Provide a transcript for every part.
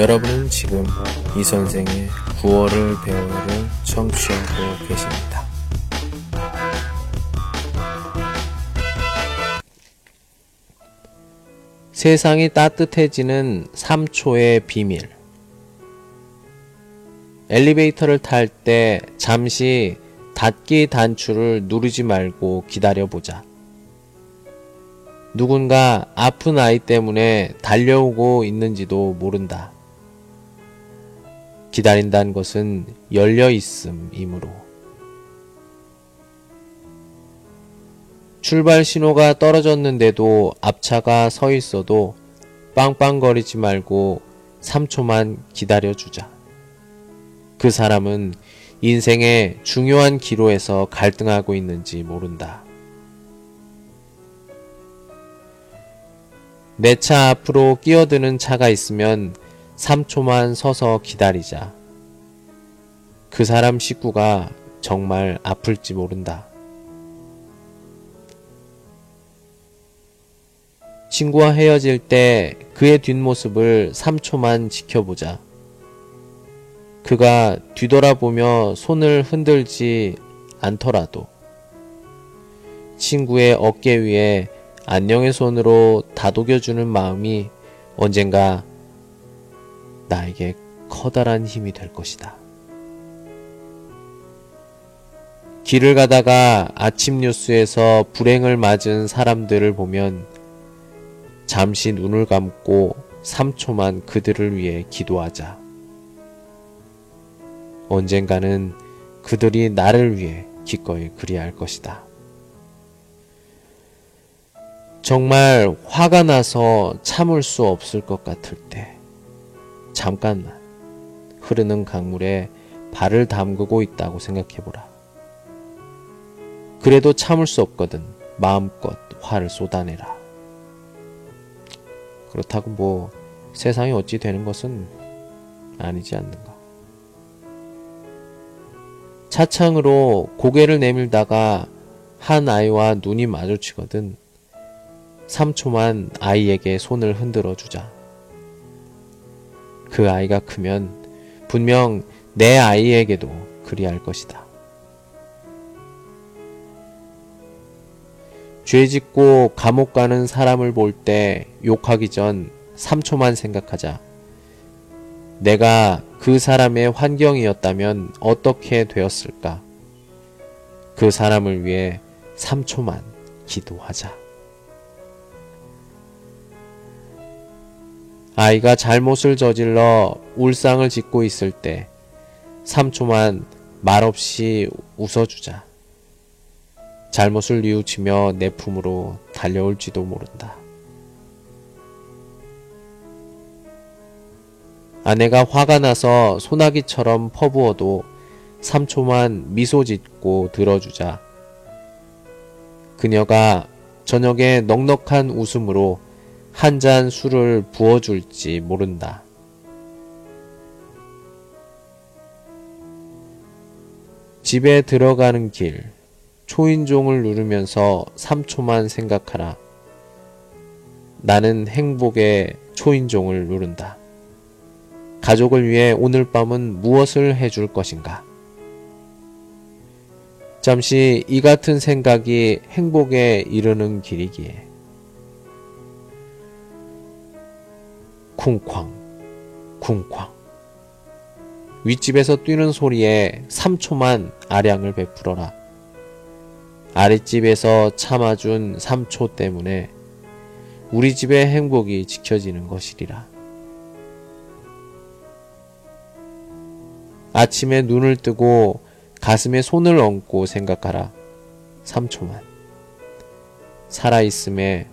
여러분은 지금 이 선생의 9월을 배워요를 청취하고 계십니다. 세상이 따뜻해지는 3초의 비밀. 엘리베이터를 탈 때 잠시 닫기 단추를 누르지 말고 기다려보자. 누군가 아픈 아이 때문에 달려오고 있는지도 모른다. 기다린다는 것은 열려 있음이므로. 출발 신호가 떨어졌는데도 앞차가 서 있어도 빵빵거리지 말고 3초만 기다려주자. 그 사람은 인생의 중요한 기로에서 갈등하고 있는지 모른다. 내 차 앞으로 끼어드는 차가 있으면 3초만 서서 기다리자. 그 사람 식구가 정말 아플지 모른다. 친구와 헤어질 때 그의 뒷모습을 3초만 지켜보자. 그가 뒤돌아보며 손을 흔들지 않더라도 친구의 어깨 위에 안녕의 손으로 다독여주는 마음이 언젠가 나에게 커다란 힘이 될 것이다. 길을 가다가 아침 뉴스에서 불행을 맞은 사람들을 보면 잠시 눈을 감고 3초만 그들을 위해 기도하자. 언젠가는 그들이 나를 위해 기꺼이 그리할 것이다. 정말 화가 나서 참을 수 없을 것 같을 때, 잠깐만 흐르는 강물에 발을 담그고 있다고 생각해보라. 그래도 참을 수 없거든 마음껏 화를 쏟아내라. 그렇다고 뭐 세상이 어찌 되는 것은 아니지 않는가. 차창으로 고개를 내밀다가 한 아이와 눈이 마주치거든 3초만 아이에게 손을 흔들어 주자. 그 아이가 크면 분명 내 아이에게도 그리할 것이다. 죄 짓고 감옥 가는 사람을 볼 때 욕하기 전 3초만 생각하자. 내가 그 사람의 환경이었다면 어떻게 되었을까? 그 사람을 위해 3초만 기도하자. 아이가 잘못을 저질러 울상을 짓고 있을 때 3초만 말없이 웃어주자. 잘못을 뉘우치며 내 품으로 달려올지도 모른다. 아내가 화가 나서 소나기처럼 퍼부어도 3초만 미소 짓고 들어주자. 그녀가 저녁에 넉넉한 웃음으로 한 잔 술을 부어줄지 모른다. 집에 들어가는 길, 초인종을 누르면서 3초만 생각하라. 나는 행복의 초인종을 누른다. 가족을 위해 오늘 밤은 무엇을 해줄 것인가? 잠시 이 같은 생각이 행복에 이르는 길이기에. 쿵쾅, 쿵쾅. 윗집에서 뛰는 소리에 3초만 아량을 베풀어라. 아랫집에서 참아준 3초 때문에 우리 집의 행복이 지켜지는 것이리라. 아침에 눈을 뜨고 가슴에 손을 얹고 생각하라. 3초만. 살아있음에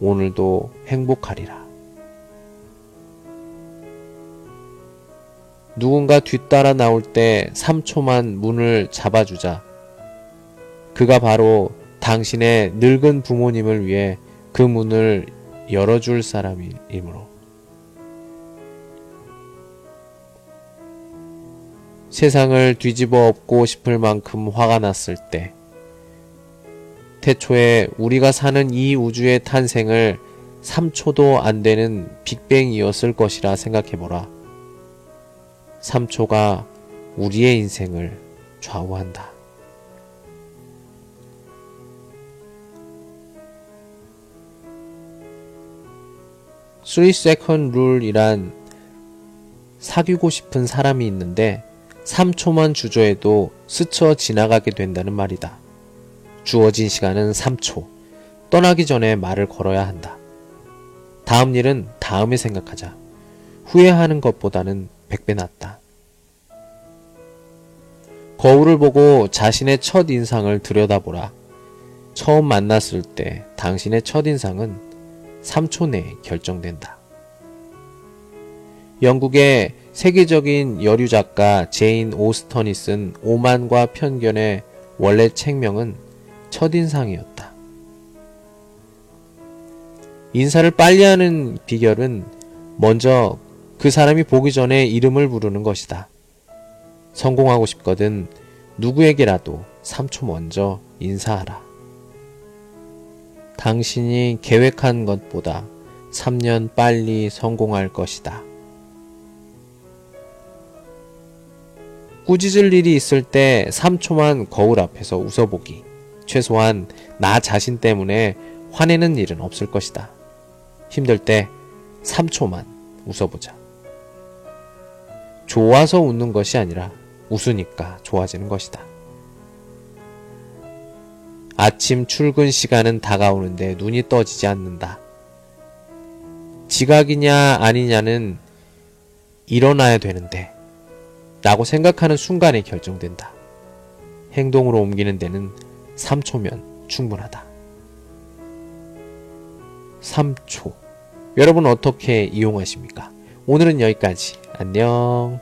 오늘도 행복하리라. 누군가 뒤따라 나올 때 3초만 문을 잡아주자. 그가 바로 당신의 늙은 부모님을 위해 그 문을 열어줄 사람이므로. 세상을 뒤집어 엎고 싶을 만큼 화가 났을 때, 태초에 우리가 사는 이 우주의 탄생을 3초도 안 되는 빅뱅이었을 것이라 생각해보라. 3초가 우리의 인생을 좌우한다. three second rule이란 사귀고 싶은 사람이 있는데 3초만 주저해도 스쳐 지나가게 된다는 말이다. 주어진 시간은 3초. 떠나기 전에 말을 걸어야 한다. 다음 일은 다음에 생각하자. 후회하는 것보다는 100배 낫다. 거울을 보고 자신의 첫 인상을 들여다보라. 처음 만났을 때 당신의 첫 인상은 3초 내에 결정된다. 영국의 세계적인 여류 작가 제인 오스턴이 쓴 오만과 편견의 원래 책명은 첫인상이었다. 인사를 빨리 하는 비결은 먼저 그 사람이 보기 전에 이름을 부르는 것이다. 성공하고 싶거든 누구에게라도 3초 먼저 인사하라. 당신이 계획한 것보다 3년 빨리 성공할 것이다. 꾸짖을 일이 있을 때 3초만 거울 앞에서 웃어보기. 최소한 나 자신 때문에 화내는 일은 없을 것이다. 힘들 때 3초만 웃어보자. 좋아서 웃는 것이 아니라 웃으니까 좋아지는 것이다. 아침 출근 시간은 다가오는데 눈이 떠지지 않는다. 지각이냐 아니냐는 일어나야 되는데 라고 생각하는 순간에 결정된다. 행동으로 옮기는 데는 3초면 충분하다. 3초. 여러분 어떻게 이용하십니까? 오늘은 여기까지. 안녕.